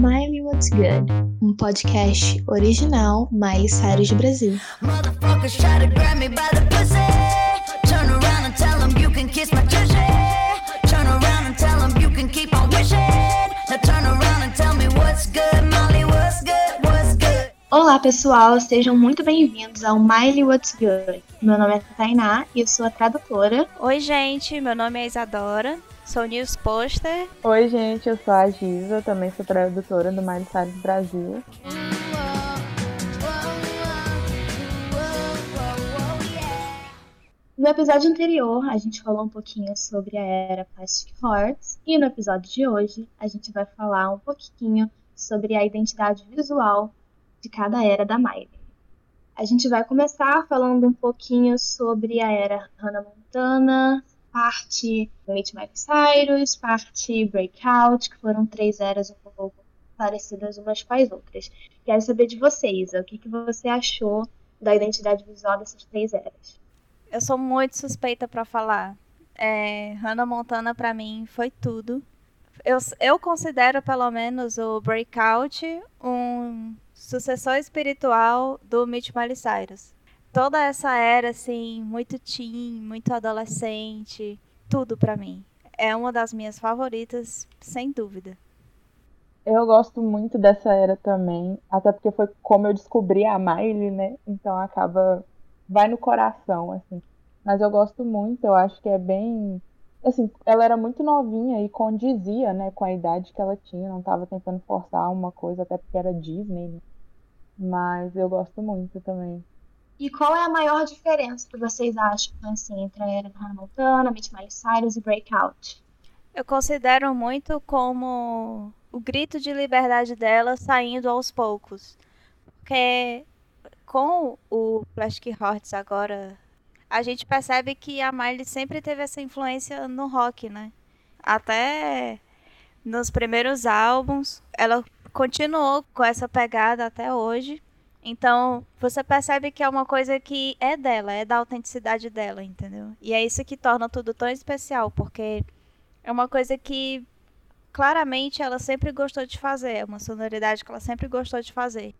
Miley What's Good, um podcast original Miley Cyrus Brasil. Motherfuckers try to grab me by the pussy. Turn around and tell them you can kiss my tushy. Turn around and tell them you can keep on wishing. Now turn around and tell me what's good, Miley, what's good, what's good. Olá pessoal, sejam muito bem-vindos ao Miley What's Good. Meu nome é Tainá e eu sou a tradutora. Oi gente, meu nome é Isadora. Sou News Poster. Oi, gente, eu sou a Giza, também sou tradutora do Miley Cyrus Brasil. No episódio anterior, a gente falou um pouquinho sobre a era Plastic Hearts, e no episódio de hoje, a gente vai falar um pouquinho sobre a identidade visual de cada era da Miley. A gente vai começar falando um pouquinho sobre a era Hannah Montana, parte Meet Miley Cyrus, parte Breakout, que foram três eras um pouco parecidas umas com as outras. Quero saber de vocês, o que, que você achou da identidade visual dessas três eras? Eu sou muito suspeita para falar. É, Hannah Montana para mim foi tudo. Eu, eu considero pelo menos o Breakout um sucessor espiritual do Meet Miley Cyrus toda essa era, assim, muito teen, muito adolescente, tudo para mim. É uma das minhas favoritas, sem dúvida. Eu gosto muito dessa era também, até porque foi como eu descobri a Miley, né? Então acaba. vai no coração, assim. Mas eu gosto muito, eu acho que é bem. Assim, ela era muito novinha e condizia, né, com a idade que ela tinha, não estava tentando forçar uma coisa, até porque era Disney, né? Mas eu gosto muito também. E qual é a maior diferença que vocês acham assim, entre a era Hannah Meet Miley Cyrus e Breakout? Eu considero muito como o grito de liberdade dela saindo aos poucos. Porque com o Plastic Hearts agora, a gente percebe que a Miley sempre teve essa influência no rock, né? Até nos primeiros álbuns, ela continuou com essa pegada até hoje. Então, você percebe que é uma coisa que é dela, é da autenticidade dela, entendeu? E é isso que torna tudo tão especial, porque é uma coisa que claramente ela sempre gostou de fazer, é uma sonoridade que ela sempre gostou de fazer.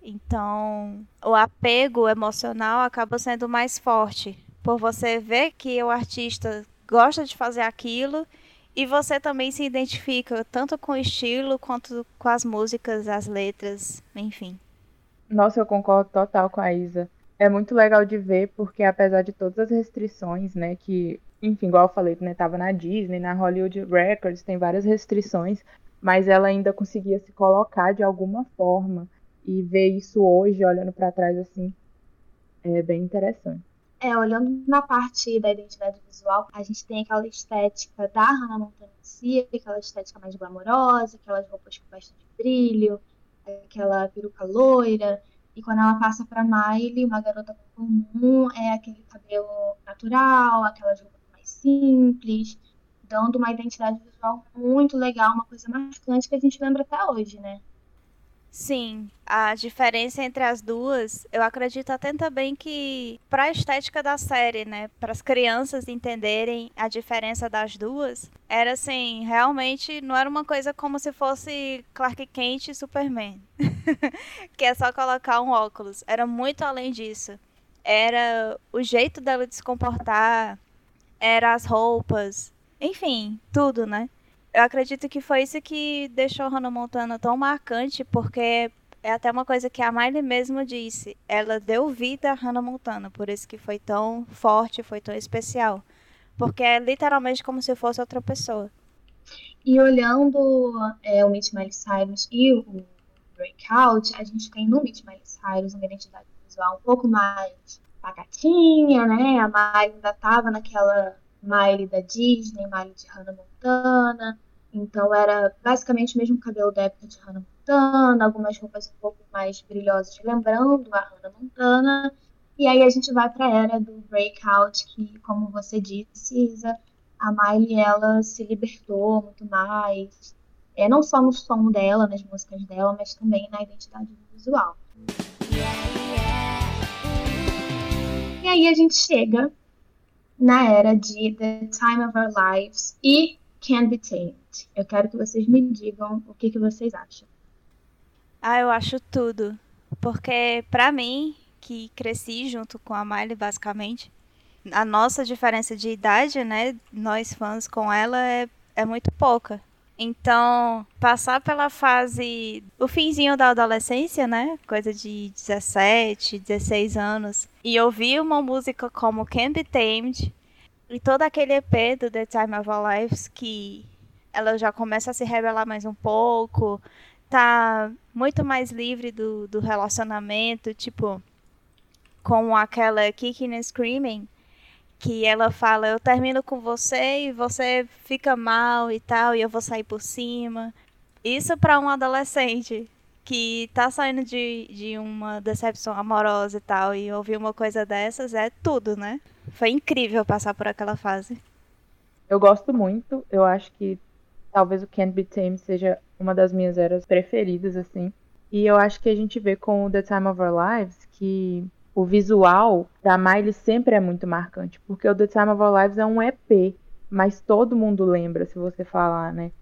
Então, o apego emocional acaba sendo mais forte, por você ver que o artista gosta de fazer aquilo e você também se identifica tanto com o estilo quanto com as músicas, as letras, enfim. Nossa, eu concordo total com a Isa. É muito legal de ver, porque apesar de todas as restrições, né, que, enfim, igual eu falei, né, tava na Disney, na Hollywood Records, tem várias restrições, mas ela ainda conseguia se colocar de alguma forma e ver isso hoje, olhando para trás assim, é bem interessante. É, olhando na parte da identidade visual, a gente tem aquela estética da Hannah Montana em si, aquela estética mais glamourosa, aquelas roupas com bastante brilho, aquela peruca loira. E quando ela passa para Miley, uma garota comum, é aquele cabelo natural, aquelas roupas mais simples, dando uma identidade visual muito legal, uma coisa marcante que a gente lembra até hoje, né? Sim, a diferença entre as duas, eu acredito até também que para a estética da série, né, para as crianças entenderem a diferença das duas, era assim, realmente não era uma coisa como se fosse Clark Kent e Superman, que é só colocar um óculos, era muito além disso. Era o jeito dela de se comportar, era as roupas, enfim, tudo, né? Eu acredito que foi isso que deixou Hannah Montana tão marcante, porque é até uma coisa que a Miley mesmo disse. Ela deu vida a Hannah Montana, por isso que foi tão forte, foi tão especial. Porque é literalmente como se fosse outra pessoa. E olhando é, o Meet Miley Cyrus e o Breakout, a gente tem no Meet Miley Cyrus uma identidade visual um pouco mais pacatinha, né? A Miley ainda tava naquela Miley da Disney, Miley de Hannah Montana. Então era basicamente o mesmo cabelo da época de Hannah Montana, algumas roupas um pouco mais brilhosas, lembrando a Hannah Montana. E aí a gente vai para a era do breakout, que, como você disse, Isa, a Miley ela se libertou muito mais, é, não só no som dela, nas músicas dela, mas também na identidade visual. E aí a gente chega na era de The Time of Our Lives e Can't Be Tamed. Eu quero que vocês me digam o que, que vocês acham. Ah, eu acho tudo. Porque, pra mim, que cresci junto com a Miley, basicamente, a nossa diferença de idade, né, nós fãs com ela, é, é muito pouca. Então, passar pela fase, o finzinho da adolescência, né? Coisa de 17, 16 anos, e ouvir uma música como Can't Be Tamed e todo aquele EP do The Time of Our Lives que ela já começa a se revelar mais um pouco, tá muito mais livre do, do relacionamento, tipo, com aquela Kicking and Screaming, que ela fala, eu termino com você e você fica mal e tal, e eu vou sair por cima. Isso para um adolescente que tá saindo de, de uma decepção amorosa e tal, e ouvir uma coisa dessas é tudo, né? Foi incrível passar por aquela fase. Eu gosto muito, eu acho que talvez o Can't Be Tamed seja uma das minhas eras preferidas, assim. E eu acho que a gente vê com The Time of Our Lives que o visual da Miley sempre é muito marcante, porque o The Time of Our Lives é um EP, mas todo mundo lembra se você falar, né?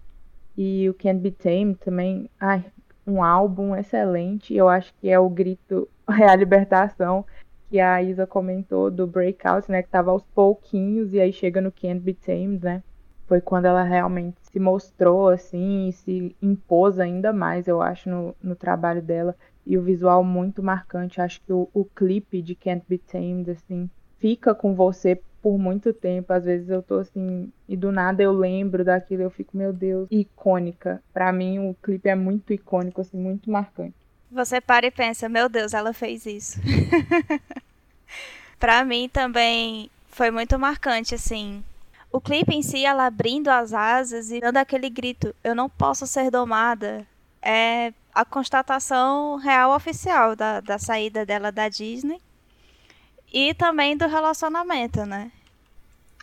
E o Can't Be Tamed também, ai, um álbum excelente. Eu acho que é o grito, é a libertação que a Isa comentou do Breakout, né? Que tava aos pouquinhos e aí chega no Can't Be Tamed, né? Foi quando ela realmente se mostrou assim e se impôs ainda mais, eu acho, no, no trabalho dela e o visual muito marcante. Acho que o, o clipe de Can't Be Tamed, assim, fica com você por muito tempo. Às vezes eu tô assim, e do nada eu lembro daquilo, eu fico, meu Deus, icônica. Para mim o clipe é muito icônico, assim, muito marcante. Você para e pensa, meu Deus, ela fez isso. para mim também foi muito marcante, assim. O clipe em si, ela abrindo as asas e dando aquele grito, eu não posso ser domada. É a constatação real oficial da, da saída dela da Disney e também do relacionamento, né?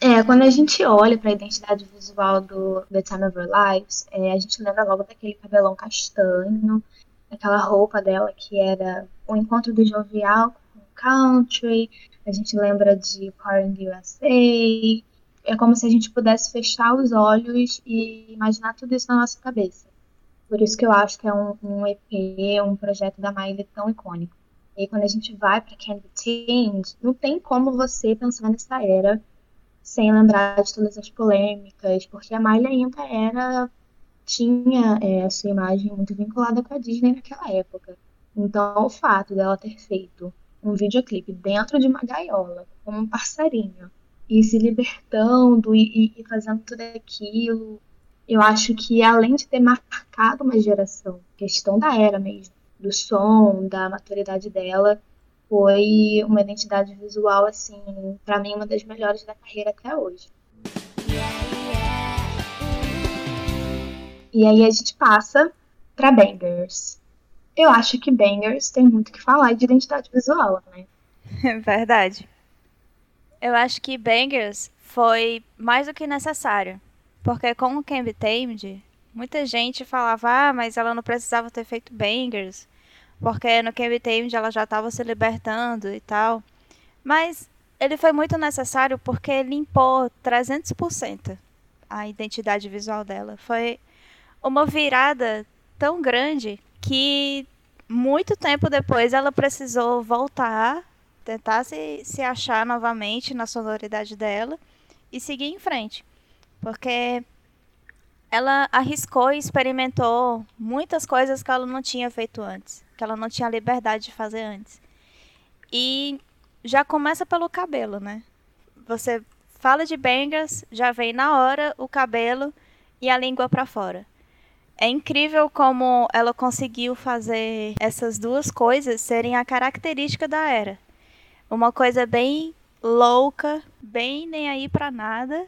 É, quando a gente olha para a identidade visual do The Time of Our Lives, é, a gente lembra logo daquele cabelão castanho, aquela roupa dela que era o encontro do jovial com country, a gente lembra de Pouring USA, é como se a gente pudesse fechar os olhos e imaginar tudo isso na nossa cabeça. Por isso que eu acho que é um, um EP, um projeto da Miley tão icônico. E quando a gente vai para Candy Change, não tem como você pensar nessa era sem lembrar de todas as polêmicas, porque a Miley ainda era tinha é, a sua imagem muito vinculada com a Disney naquela época. Então, o fato dela ter feito um videoclipe dentro de uma gaiola, com um passarinho, e se libertando e, e, fazendo tudo aquilo, eu acho que além de ter marcado uma geração, questão da era mesmo, do som, da maturidade dela, foi uma identidade visual assim, para mim uma das melhores da carreira até hoje. E aí a gente passa para Bangers. Eu acho que Bangers tem muito que falar de identidade visual, né? Verdade. Eu acho que Bangers foi mais do que necessário. Porque com o Can Tamed, muita gente falava, ah, mas ela não precisava ter feito bangers, porque no Can Tamed ela já estava se libertando e tal. Mas ele foi muito necessário porque limpou 300% a identidade visual dela. Foi uma virada tão grande que muito tempo depois ela precisou voltar, tentar se, se achar novamente na sonoridade dela e seguir em frente. Porque ela arriscou e experimentou muitas coisas que ela não tinha feito antes, que ela não tinha liberdade de fazer antes. E já começa pelo cabelo, né? Você fala de bangers, já vem na hora o cabelo e a língua para fora. É incrível como ela conseguiu fazer essas duas coisas serem a característica da era. Uma coisa bem louca, bem nem aí para nada,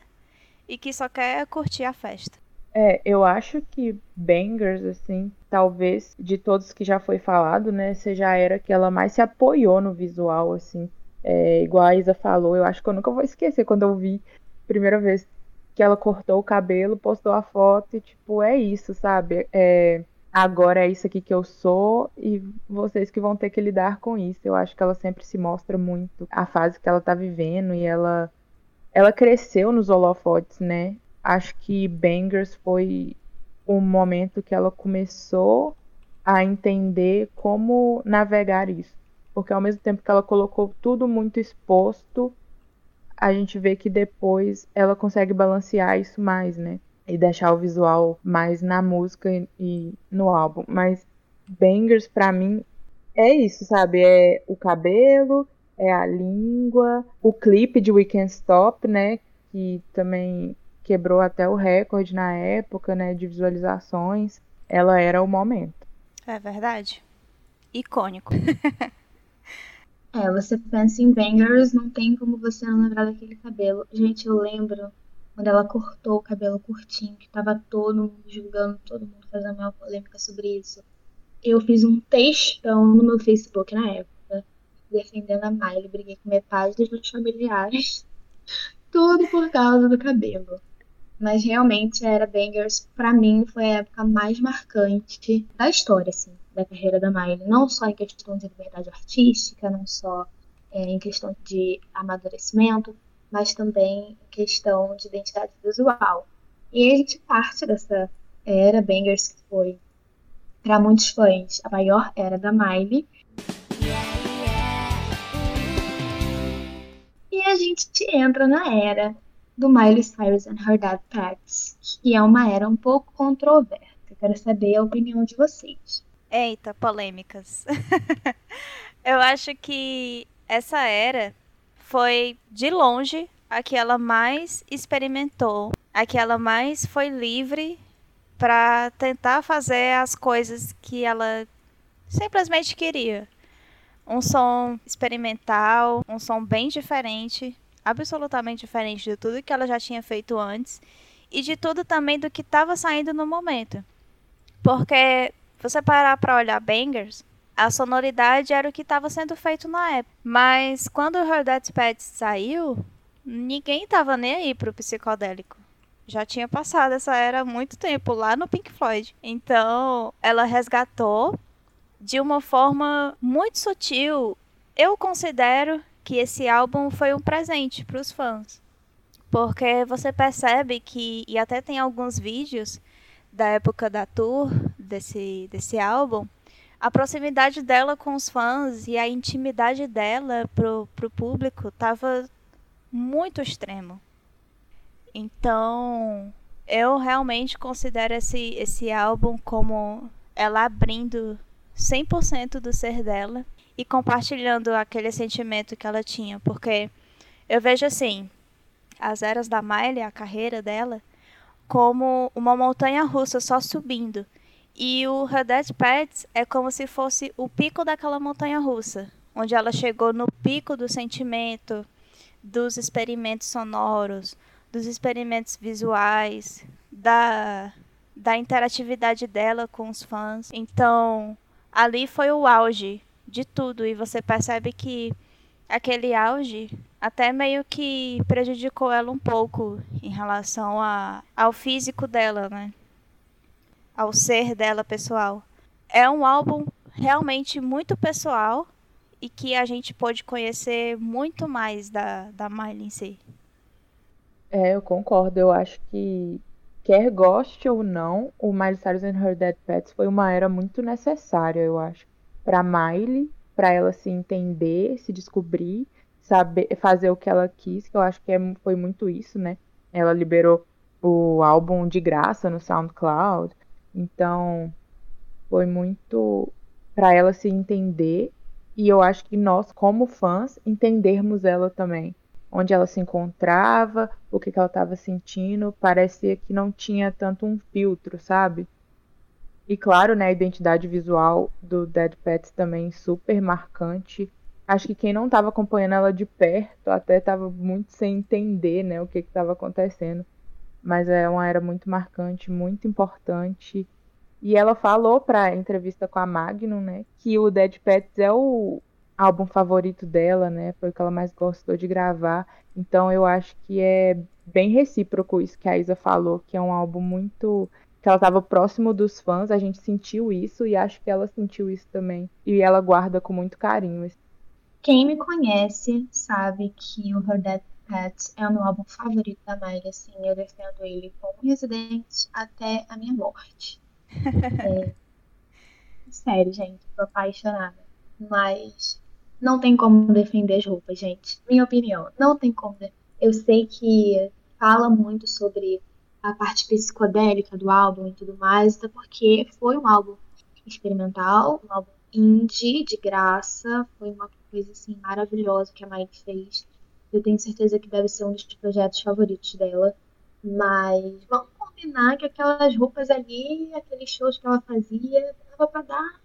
e que só quer curtir a festa. É, eu acho que Bangers, assim, talvez de todos que já foi falado, né, seja a era que ela mais se apoiou no visual, assim. É, igual a Isa falou, eu acho que eu nunca vou esquecer quando eu vi primeira vez que ela cortou o cabelo, postou a foto e, tipo, é isso, sabe? É, agora é isso aqui que eu sou e vocês que vão ter que lidar com isso. Eu acho que ela sempre se mostra muito a fase que ela tá vivendo e ela ela cresceu nos holofotes, né? acho que Bangers foi o momento que ela começou a entender como navegar isso. Porque ao mesmo tempo que ela colocou tudo muito exposto, a gente vê que depois ela consegue balancear isso mais, né? E deixar o visual mais na música e no álbum. Mas Bangers, para mim, é isso, sabe? É o cabelo, é a língua, o clipe de We Can't Stop, né? Que também quebrou até o recorde na época, né? De visualizações. Ela era o momento. É verdade. Icônico. é, você pensa em Bangers, não tem como você não lembrar daquele cabelo. Gente, eu lembro quando ela cortou o cabelo curtinho, que tava todo mundo julgando, todo mundo fazendo uma polêmica sobre isso. Eu fiz um textão no meu Facebook na época, defendendo a Miley, briguei com metade dos meus familiares, tudo por causa do cabelo. Mas realmente era Bangers, para mim, foi a época mais marcante da história, assim, da carreira da Miley. Não só em questão de liberdade artística, não só é, em questão de amadurecimento, mas também questão de identidade visual. E a gente parte dessa era Bangers, que foi, para muitos fãs, a maior era da Miley. A gente entra na era do Miley Cyrus and Her Dad Pets, que é uma era um pouco controversa. quero saber a opinião de vocês. Eita, polêmicas. Eu acho que essa era foi, de longe, a que ela mais experimentou, a que ela mais foi livre para tentar fazer as coisas que ela simplesmente queria. Um som experimental, um som bem diferente, absolutamente diferente de tudo que ela já tinha feito antes e de tudo também do que estava saindo no momento. Porque você parar para olhar Bangers, a sonoridade era o que estava sendo feito na época. Mas quando Her Dead Pets saiu, ninguém estava nem aí pro psicodélico. Já tinha passado essa era há muito tempo lá no Pink Floyd. Então, ela resgatou de uma forma muito sutil. Eu considero que esse álbum foi um presente para os fãs. Porque você percebe que, e até tem alguns vídeos da época da tour desse, desse álbum, a proximidade dela com os fãs e a intimidade dela pro, pro público tava muito extremo. Então, eu realmente considero esse, esse álbum como ela abrindo 100% do ser dela e compartilhando aquele sentimento que ela tinha, porque eu vejo assim, as eras da Miley, a carreira dela, como uma montanha russa só subindo. E o Her Dead Pets é como se fosse o pico daquela montanha russa, onde ela chegou no pico do sentimento, dos experimentos sonoros, dos experimentos visuais, da, da interatividade dela com os fãs. Então, ali foi o auge de tudo e você percebe que aquele auge até meio que prejudicou ela um pouco em relação a, ao físico dela, né? Ao ser dela pessoal. É um álbum realmente muito pessoal e que a gente pôde conhecer muito mais da, da Miley em si. É, eu concordo. Eu acho que, quer goste ou não, o Miley Cyrus and Her Dead Pets foi uma era muito necessária, eu acho para Miley, para ela se entender, se descobrir, saber fazer o que ela quis, que eu acho que é, foi muito isso, né? Ela liberou o álbum de graça no SoundCloud, então foi muito para ela se entender e eu acho que nós como fãs entendermos ela também, onde ela se encontrava, o que, que ela estava sentindo, parecia que não tinha tanto um filtro, sabe? E claro, né, a identidade visual do Dead Pets também super marcante. Acho que quem não estava acompanhando ela de perto até estava muito sem entender, né, o que estava acontecendo. Mas é uma era muito marcante, muito importante. E ela falou para entrevista com a Magnum, né, que o Dead Pets é o álbum favorito dela, né, foi o que ela mais gostou de gravar. Então eu acho que é bem recíproco isso que a Isa falou, que é um álbum muito que ela estava próximo dos fãs, a gente sentiu isso e acho que ela sentiu isso também. E ela guarda com muito carinho. Quem me conhece sabe que o Her Dead Pets é o meu álbum favorito da Miley, assim, eu defendo ele com Resident até a minha morte. é... Sério, gente, tô apaixonada. Mas não tem como defender as roupas, gente. Minha opinião, não tem como. Eu sei que fala muito sobre a parte psicodélica do álbum e tudo mais, até porque foi um álbum experimental, um álbum indie, de graça, foi uma coisa assim maravilhosa que a Miley fez. Eu tenho certeza que deve ser um dos projetos favoritos dela. Mas vamos combinar que aquelas roupas ali, aqueles shows que ela fazia, dava para dar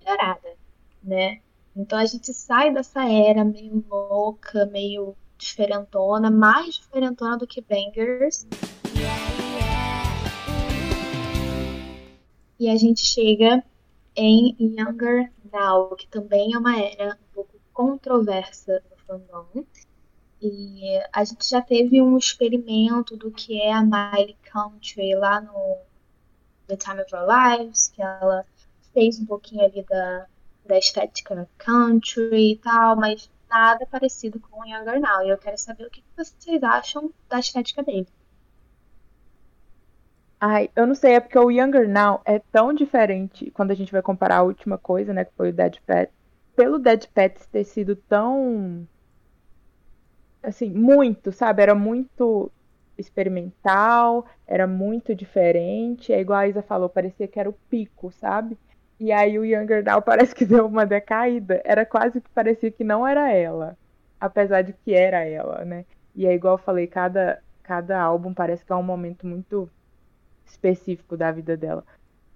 melhorada, né? Então a gente sai dessa era meio louca, meio diferentona, mais diferentona do que Bangers. E a gente chega em Younger Now, que também é uma era um pouco controversa no fandom. E a gente já teve um experimento do que é a Miley Country lá no The Time of Our Lives, que ela fez um pouquinho ali da, da estética country e tal, mas nada parecido com o Younger Now. E eu quero saber o que vocês acham da estética dele. Ai, eu não sei, é porque o Younger Now é tão diferente quando a gente vai comparar a última coisa, né, que foi o Dead Pet. Pelo Dead Pet ter sido tão. Assim, muito, sabe? Era muito experimental, era muito diferente. É igual a Isa falou, parecia que era o pico, sabe? E aí o Younger Now parece que deu uma decaída. Era quase que parecia que não era ela. Apesar de que era ela, né? E é igual eu falei, cada, cada álbum parece que é um momento muito específico da vida dela.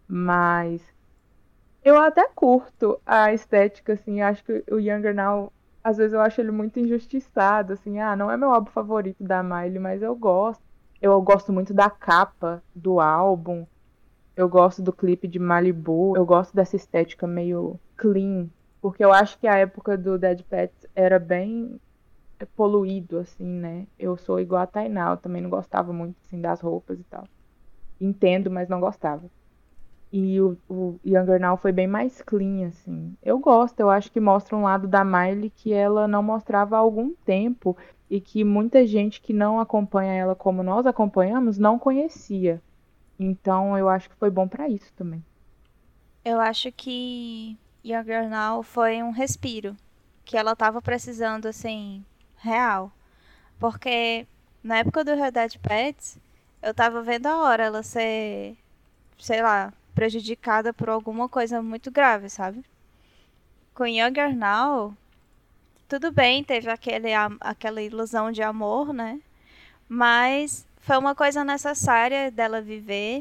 Mas eu até curto a estética, assim, acho que o Younger Now, às vezes eu acho ele muito injustiçado, assim, ah, não é meu álbum favorito da Miley, mas eu gosto. Eu gosto muito da capa do álbum. Eu gosto do clipe de Malibu. Eu gosto dessa estética meio clean. Porque eu acho que a época do Dead Pets era bem poluído, assim, né? Eu sou igual a Tainá, eu também não gostava muito, assim, das roupas e tal entendo, mas não gostava. E o, o Younger Now foi bem mais clean, assim. Eu gosto, eu acho que mostra um lado da Miley que ela não mostrava há algum tempo e que muita gente que não acompanha ela como nós acompanhamos não conhecia. Então eu acho que foi bom para isso também. Eu acho que Younger Now foi um respiro que ela tava precisando, assim, real. Porque na época do Red Dead Pets, eu tava vendo a hora ela ser, sei lá, prejudicada por alguma coisa muito grave, sabe? Com Younger Now, tudo bem, teve aquele, aquela ilusão de amor, né? Mas foi uma coisa necessária dela viver.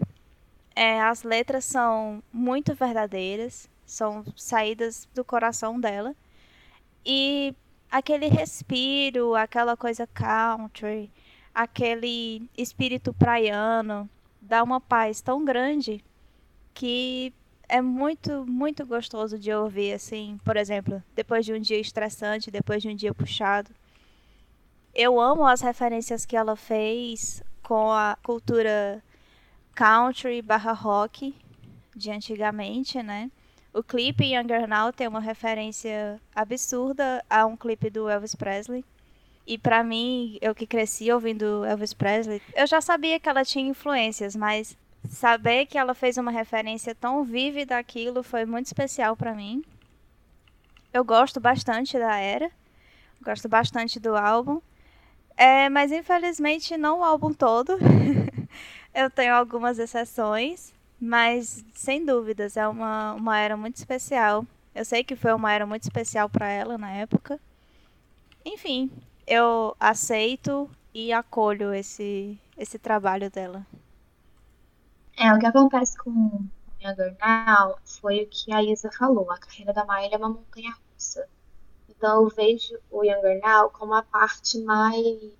É, as letras são muito verdadeiras, são saídas do coração dela. E aquele respiro, aquela coisa country, aquele espírito praiano, dá uma paz tão grande que é muito, muito gostoso de ouvir, assim, por exemplo, depois de um dia estressante, depois de um dia puxado. Eu amo as referências que ela fez com a cultura country barra rock de antigamente, né? O clipe Younger Now tem uma referência absurda a um clipe do Elvis Presley. E para mim, eu que cresci ouvindo Elvis Presley, eu já sabia que ela tinha influências, mas saber que ela fez uma referência tão vívida daquilo foi muito especial para mim. Eu gosto bastante da era, gosto bastante do álbum, é, mas infelizmente não o álbum todo. eu tenho algumas exceções, mas sem dúvidas é uma, uma era muito especial. Eu sei que foi uma era muito especial para ela na época. Enfim, eu aceito e acolho esse, esse trabalho dela. É, o que acontece com Younger Now foi o que a Isa falou. A carreira da Miley é uma montanha russa. Então eu vejo o Younger Now como a parte mais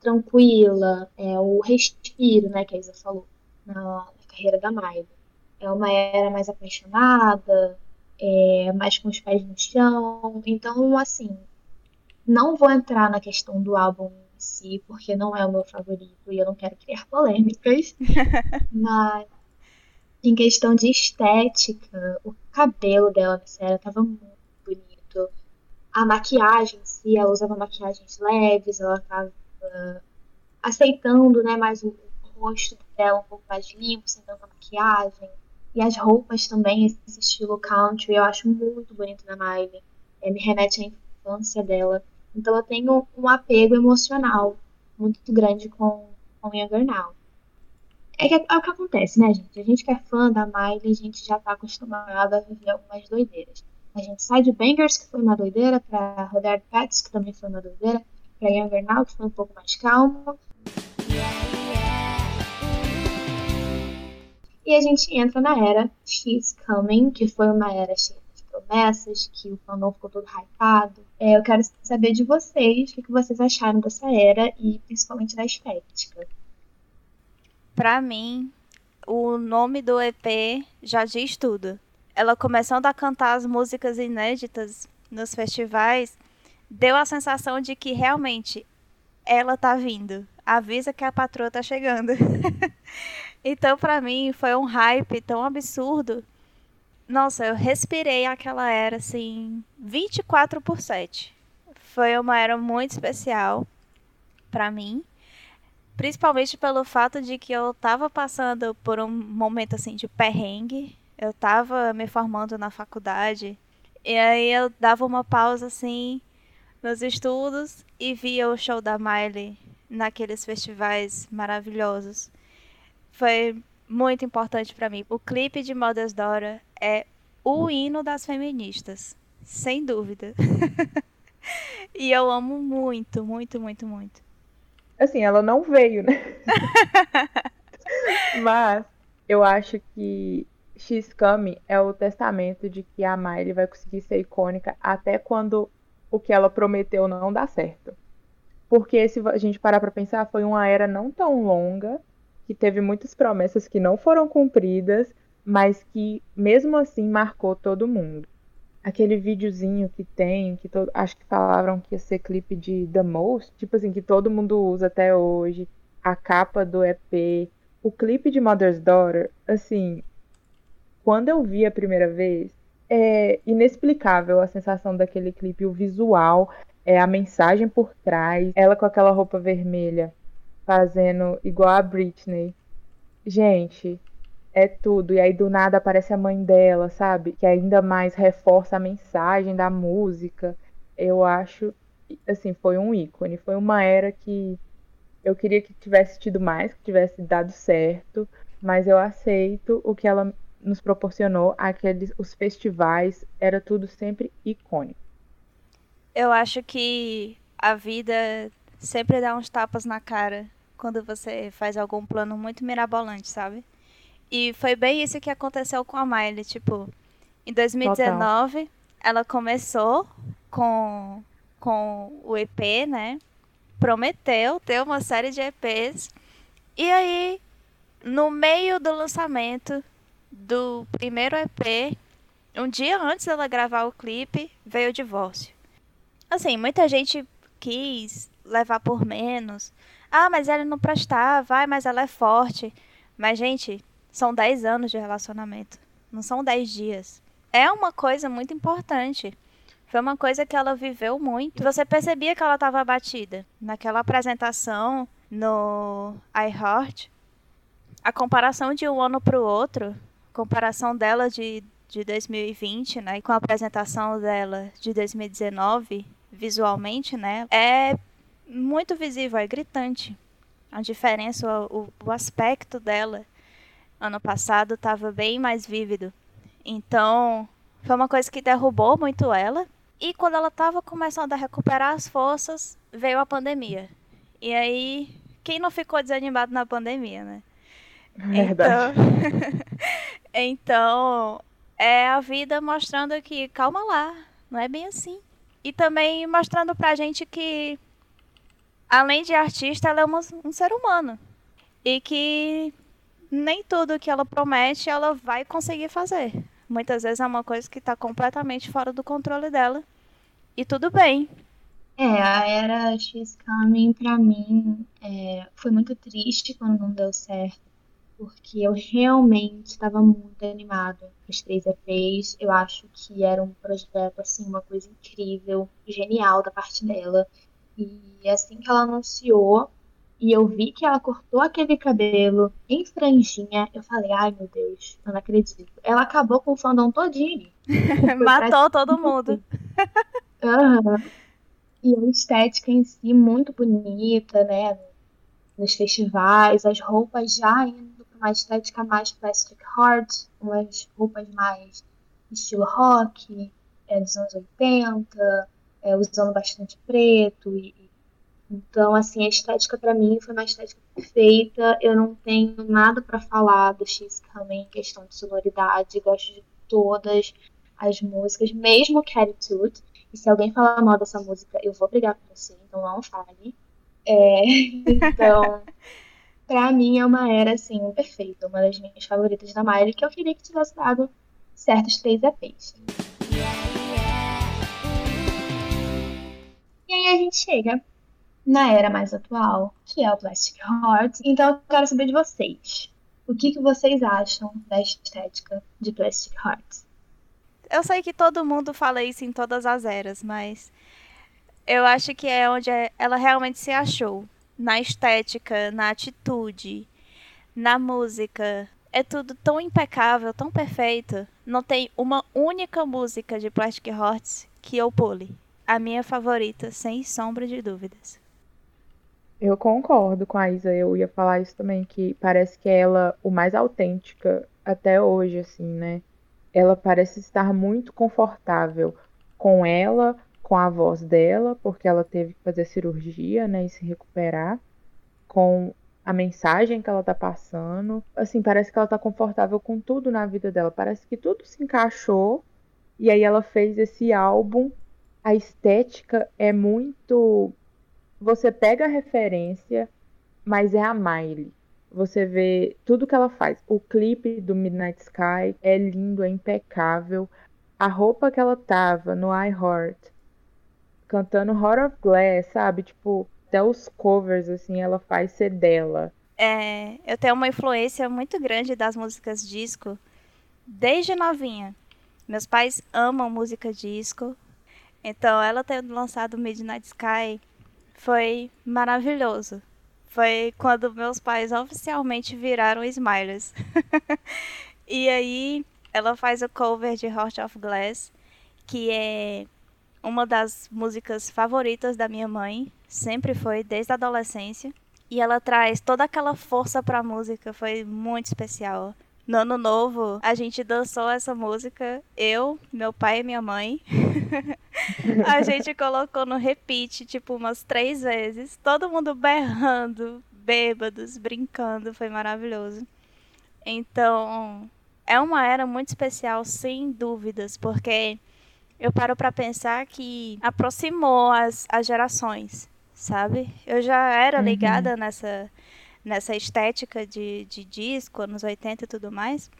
tranquila, é o respiro, né, que a Isa falou, na, na carreira da Miley. É uma era mais apaixonada, é, mais com os pés no chão. Então, assim, não vou entrar na questão do álbum em si, porque não é o meu favorito e eu não quero criar polêmicas. mas em questão de estética, o cabelo dela na série estava muito bonito. A maquiagem em si, ela usava maquiagens leves, ela tava, aceitando né, mais o, rosto dela um pouco mais limpo, sem tanta maquiagem. E as roupas também, esse estilo country, eu acho muito bonito na Miley. É, me remete à infância dela. Então eu tenho um apego emocional muito grande com, com Younger Now. É, que, é o que acontece, né, gente? A gente que é fã da Miley, a gente já tá acostumado a viver algumas doideiras. A gente sai de Bangers, que foi uma doideira, pra Rodar Pets, que também foi uma doideira, pra Younger Now, que foi um pouco mais calmo. E a gente entra na era She's Coming, que foi uma era cheia de promessas, que o fandom ficou todo hypado. É, eu quero saber de vocês o que vocês acharam dessa era e principalmente da estética. Pra mim, o nome do EP já diz tudo. Ela começando a cantar as músicas inéditas nos festivais, deu a sensação de que realmente ela tá vindo. Avisa que a patroa tá chegando. então, para mim, foi um hype tão absurdo. Nossa, eu respirei aquela era assim, 24 por 7. Foi uma era muito especial para mim, principalmente pelo fato de que eu tava passando por um momento assim de perrengue. Eu tava me formando na faculdade e aí eu dava uma pausa assim nos estudos e via o show da Miley naqueles festivais maravilhosos. Foi muito importante para mim. O clipe de Mother's Daughter é o hino das feministas, sem dúvida. e eu amo muito, muito, muito, muito. Assim, ela não veio, né? Mas eu acho que X Coming é o testamento de que a Miley vai conseguir ser icônica até quando o que ela prometeu não dá certo. Porque se a gente parar para pensar, foi uma era não tão longa, que teve muitas promessas que não foram cumpridas, mas que mesmo assim marcou todo mundo. Aquele videozinho que tem, que acho que falaram que ia ser clipe de The Most, tipo assim, que todo mundo usa até hoje, a capa do EP, o clipe de Mother's Daughter, assim, quando eu vi a primeira vez, é inexplicável a sensação daquele clipe, o visual, é a mensagem por trás, ela com aquela roupa vermelha, fazendo igual a Britney. Gente, é tudo. E aí do nada aparece a mãe dela, sabe? Que ainda mais reforça a mensagem da música. Eu acho, assim, foi um ícone. Foi uma era que eu queria que tivesse tido mais, que tivesse dado certo, mas eu aceito o que ela nos proporcionou aqueles os festivais, era tudo sempre icônico. Eu acho que a vida sempre dá uns tapas na cara quando você faz algum plano muito mirabolante, sabe? E foi bem isso que aconteceu com a Miley, tipo, em 2019 Total. ela começou com com o EP, né? Prometeu ter uma série de EPs. E aí, no meio do lançamento, do primeiro EP, um dia antes dela gravar o clipe, veio o divórcio. Assim, muita gente quis levar por menos. Ah, mas ela não prestava, vai, mas ela é forte. Mas, gente, são 10 anos de relacionamento. Não são 10 dias. É uma coisa muito importante. Foi uma coisa que ela viveu muito. Você percebia que ela estava abatida. Naquela apresentação no iHeart, a comparação de um ano para o outro comparação dela de, de 2020, né, com a apresentação dela de 2019, visualmente, né, é muito visível, é gritante. A diferença, o, o aspecto dela ano passado estava bem mais vívido. Então, foi uma coisa que derrubou muito ela. E quando ela estava começando a recuperar as forças, veio a pandemia. E aí, quem não ficou desanimado na pandemia, né? Verdade. Então, então, é a vida mostrando que, calma lá, não é bem assim. E também mostrando pra gente que, além de artista, ela é uma, um ser humano. E que nem tudo que ela promete ela vai conseguir fazer. Muitas vezes é uma coisa que está completamente fora do controle dela. E tudo bem. É, a era X Coming, pra mim, é, foi muito triste quando não deu certo porque eu realmente estava muito animada com os três EPs. Eu acho que era um projeto, assim, uma coisa incrível, genial da parte dela. E assim que ela anunciou, e eu vi que ela cortou aquele cabelo em franjinha, eu falei, ai meu Deus, eu não acredito. Ela acabou com o fandom todinho. Matou todo mundo. Uhum. E a estética em si muito bonita, né? Nos festivais, as roupas já indo uma estética mais plastic heart, umas roupas mais estilo rock, é, dos anos 80, é, usando bastante preto e, então, assim, a estética para mim foi uma estética perfeita. Eu não tenho nada para falar do X Coming em questão de sonoridade. Gosto de todas as músicas, mesmo Catitude. E se alguém falar mal dessa música, eu vou brigar com você, então não fale. É, então, pra mim é uma era, assim, perfeita. Uma das minhas favoritas da Miley, que eu queria que tivesse dado certos três EPs. E aí a gente chega na era mais atual, que é o Plastic Heart. Então eu quero saber de vocês. O que, que vocês acham da estética de Plastic Heart? Eu sei que todo mundo fala isso em todas as eras, mas eu acho que é onde ela realmente se achou. Na estética, na atitude, na música. É tudo tão impecável, tão perfeito. Não tem uma única música de Plastic Hearts que eu pule. A minha favorita, sem sombra de dúvidas. Eu concordo com a Isa, eu ia falar isso também, que parece que ela o mais autêntica até hoje, assim, né? Ela parece estar muito confortável com ela, com a voz dela, porque ela teve que fazer cirurgia, né, e se recuperar, com a mensagem que ela tá passando. Assim, parece que ela tá confortável com tudo na vida dela, parece que tudo se encaixou e aí ela fez esse álbum. A estética é muito você pega a referência, mas é a Miley. Você vê tudo que ela faz. O clipe do Midnight Sky é lindo, é impecável. A roupa que ela tava no I Heart, cantando Heart of Glass, sabe? Tipo, até os covers, assim, ela faz ser dela. É, eu tenho uma influência muito grande das músicas disco desde novinha. Meus pais amam música disco. Então, ela tendo lançado Midnight Sky foi maravilhoso. Foi quando meus pais oficialmente viraram Smilers. e aí ela faz o cover de Heart of Glass, que é uma das músicas favoritas da minha mãe, sempre foi desde a adolescência. E ela traz toda aquela força para a música, foi muito especial. No ano novo, a gente dançou essa música, eu, meu pai e minha mãe. a gente colocou no repeat, tipo, umas três vezes. Todo mundo berrando, bêbados, brincando. Foi maravilhoso. Então, é uma era muito especial, sem dúvidas, porque eu paro para pensar que aproximou as, as gerações, sabe? Eu já era uhum. ligada nessa, nessa estética de, de disco, anos 80 e tudo mais,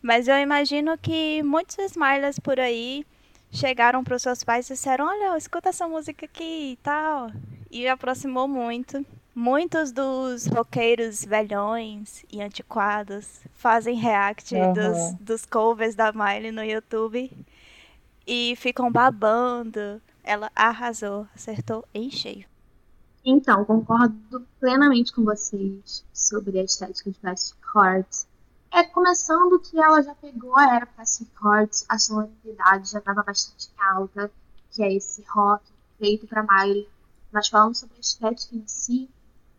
mas eu imagino que muitos Smilers por aí chegaram para os seus pais e disseram: Olha, escuta essa música aqui e tal. E aproximou muito. Muitos dos roqueiros velhões e antiquados fazem react uhum. dos, dos covers da Miley no YouTube e ficam babando. Ela arrasou, acertou em cheio. Então, concordo plenamente com vocês sobre a estética de Plastic Heart. É, começando que ela já pegou a era Plastic Heart, a sonoridade já estava bastante alta, que é esse rock feito para Miley. Mas falando sobre a estética em si,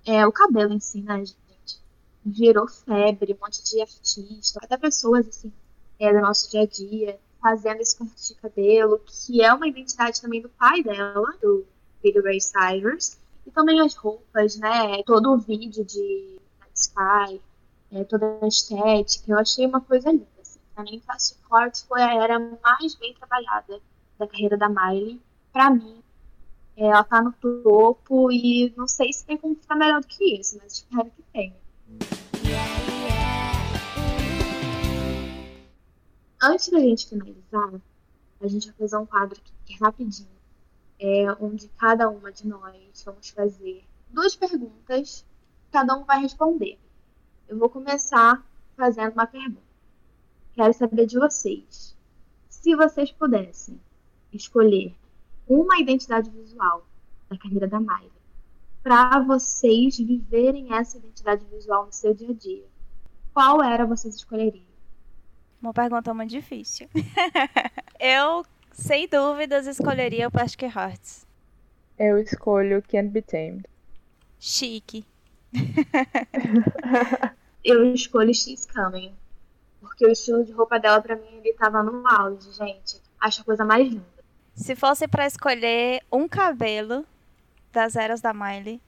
é, o cabelo em si, né, gente? Virou febre, um monte de artistas, até pessoas, assim, é, do nosso dia a dia, fazendo esse corte de cabelo, que é uma identidade também do pai dela, do Billy Ray Cyrus, e também as roupas, né? Todo o vídeo de Sky, é, toda a estética, eu achei uma coisa linda. Assim. Pra mim, Fast Forward foi a era mais bem trabalhada da carreira da Miley. Pra mim, é, ela tá no topo e não sei se tem como ficar melhor do que isso, mas espero que tenha. Antes da gente finalizar, a gente vai fazer um quadro aqui rapidinho, é, onde cada uma de nós vamos fazer duas perguntas, cada um vai responder. Eu vou começar fazendo uma pergunta. Quero saber de vocês. Se vocês pudessem escolher uma identidade visual da carreira da Miley, para vocês viverem essa identidade visual no seu dia a dia, qual era vocês escolheriam? Uma pergunta muito difícil. eu, sem dúvidas, escolheria o Plastic Hearts. Eu escolho Can't Be Tamed. Chique. eu escolho She's Coming. Porque o estilo de roupa dela, pra mim, ele tava no auge, gente. Acho a coisa mais linda. Se fosse para escolher um cabelo das eras da Miley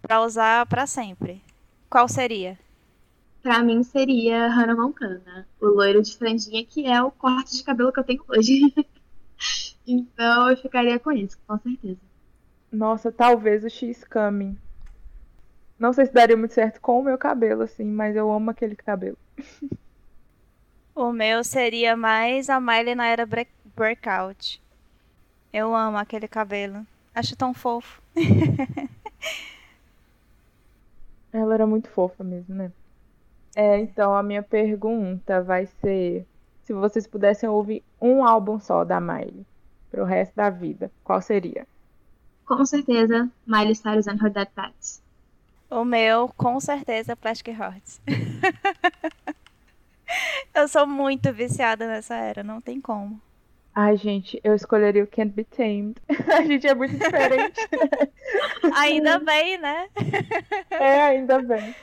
para usar para sempre, qual seria? Pra mim seria Hannah Montana, o loiro de franjinha, que é o corte de cabelo que eu tenho hoje. então eu ficaria com isso, com certeza. Nossa, talvez o X Coming. Não sei se daria muito certo com o meu cabelo, assim, mas eu amo aquele cabelo. o meu seria mais a Miley na era breakout. Eu amo aquele cabelo. Acho tão fofo. Ela era muito fofa mesmo, né? É, então a minha pergunta vai ser: se vocês pudessem ouvir um álbum só da Miley pro resto da vida, qual seria? Com certeza, Miley Cyrus and Her Dead Pets. O meu, com certeza, Plastic Hearts. eu sou muito viciada nessa era, não tem como. Ai, gente, eu escolheria o Can't Be Tamed. A gente é muito diferente. ainda bem, né? É, ainda bem.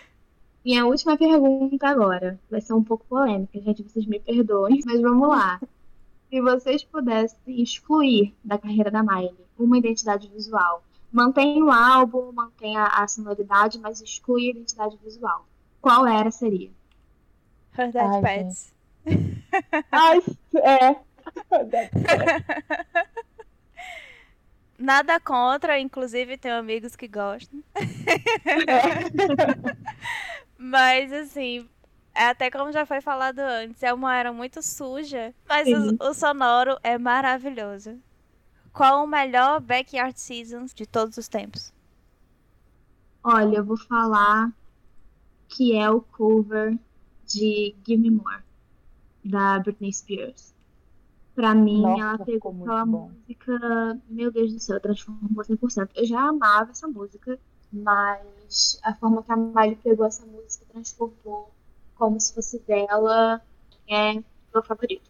Minha última pergunta agora vai ser um pouco polêmica, gente, vocês me perdoem, mas vamos lá. Se vocês pudessem excluir da carreira da Miley uma identidade visual, mantém o álbum, mantém a, a sonoridade, mas exclui a identidade visual. Qual era, seria? Her Dead Pets. Ai, é. Nada contra, inclusive tenho amigos que gostam. Mas assim, é até como já foi falado antes, é uma era muito suja, mas o, o, sonoro é maravilhoso. Qual o melhor Backyard Seasons de todos os tempos? Olha, eu vou falar que é o cover de Give Me More, da Britney Spears. Pra mim, Nossa, ela pegou aquela música, meu Deus do céu, transformou 100%. Eu já amava essa música, mas a forma que a Miley pegou essa música transformou como se fosse dela é meu favorito.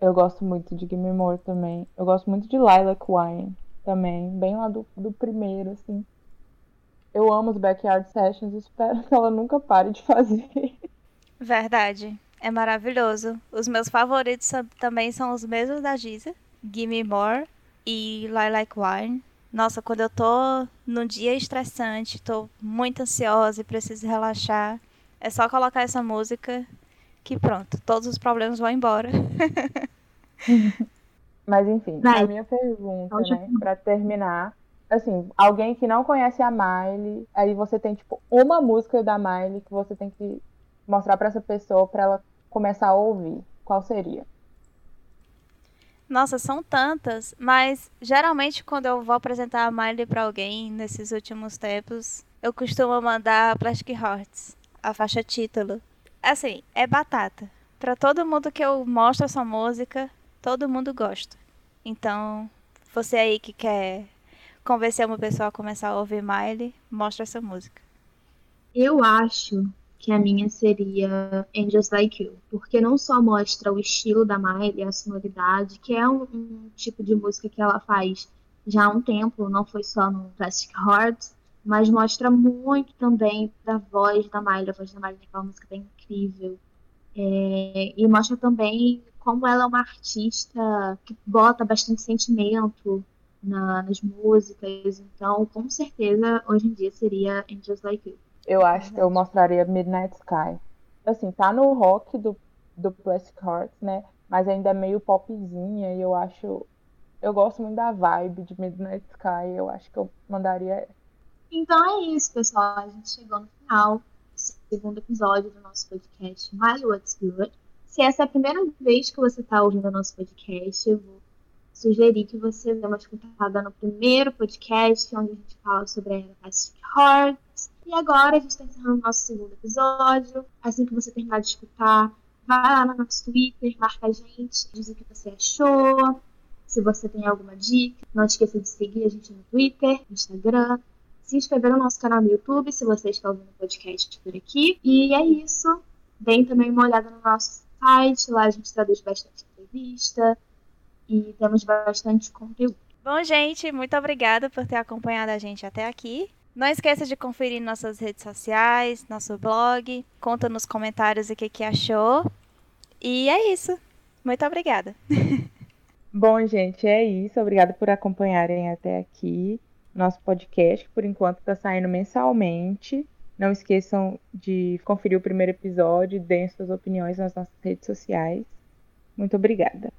Eu gosto muito de Gimme More também. Eu gosto muito de Lilac Wine também, bem lá do, do primeiro, assim. Eu amo os Backyard Sessions e espero que ela nunca pare de fazer. Verdade. É maravilhoso. Os meus favoritos também são os mesmos da Giza. Gimme More e Lilac Wine. Nossa, quando eu tô num dia estressante, tô muito ansiosa e preciso relaxar, é só colocar essa música que pronto, todos os problemas vão embora. Mas enfim, Vai. a minha pergunta, né, para terminar, assim, alguém que não conhece a Miley, aí você tem tipo uma música da Miley que você tem que mostrar para essa pessoa para ela começar a ouvir. Qual seria? Nossa, são tantas, mas geralmente quando eu vou apresentar a Miley para alguém nesses últimos tempos, eu costumo mandar Plastic Hearts, a faixa título. Assim, é batata. Para todo mundo que eu mostro essa música, todo mundo gosta. Então, você aí que quer convencer uma pessoa a começar a ouvir Miley, mostra essa música. Eu acho que a minha seria Angels Like You, porque não só mostra o estilo da Miley, a sonoridade, que é um, um, tipo de música que ela faz já há um tempo, não foi só no Plastic Hearts, mas mostra muito também da voz da Miley, a voz da Miley naquela música é incrível, é, e mostra também como ela é uma artista que bota bastante sentimento na, nas músicas, então com certeza hoje em dia seria Angels Like You. Eu acho que eu mostraria Midnight Sky. Assim, tá no rock do, do Plastic Hearts, né? Mas ainda é meio popzinha e eu acho. Eu gosto muito da vibe de Midnight Sky. Eu acho que eu mandaria. Então é isso, pessoal. A gente chegou no final do segundo episódio do nosso podcast My What's Good. Se essa é a primeira vez que você está ouvindo o nosso podcast, eu vou sugerir que você dê uma escutada no primeiro podcast, onde a gente fala sobre a Plastic Hearts e agora a gente está encerrando o nosso segundo episódio. Assim que você terminar de escutar, vai lá no nosso Twitter, marca a gente, diz o que você achou. Se você tem alguma dica, não esqueça de seguir a gente no Twitter, Instagram, se inscrever no nosso canal no YouTube, se você está ouvindo o podcast por aqui. E é isso. Deem também uma olhada no nosso site, lá a gente traduz bastante entrevista e temos bastante conteúdo. Bom, gente, muito obrigada por ter acompanhado a gente até aqui. Não esqueça de conferir nossas redes sociais, nosso blog, conta nos comentários o que, que achou. E é isso. Muito obrigada. Bom, gente, é isso. Obrigada por acompanharem até aqui. Nosso podcast, por enquanto, está saindo mensalmente. Não esqueçam de conferir o primeiro episódio, deem suas opiniões nas nossas redes sociais. Muito obrigada.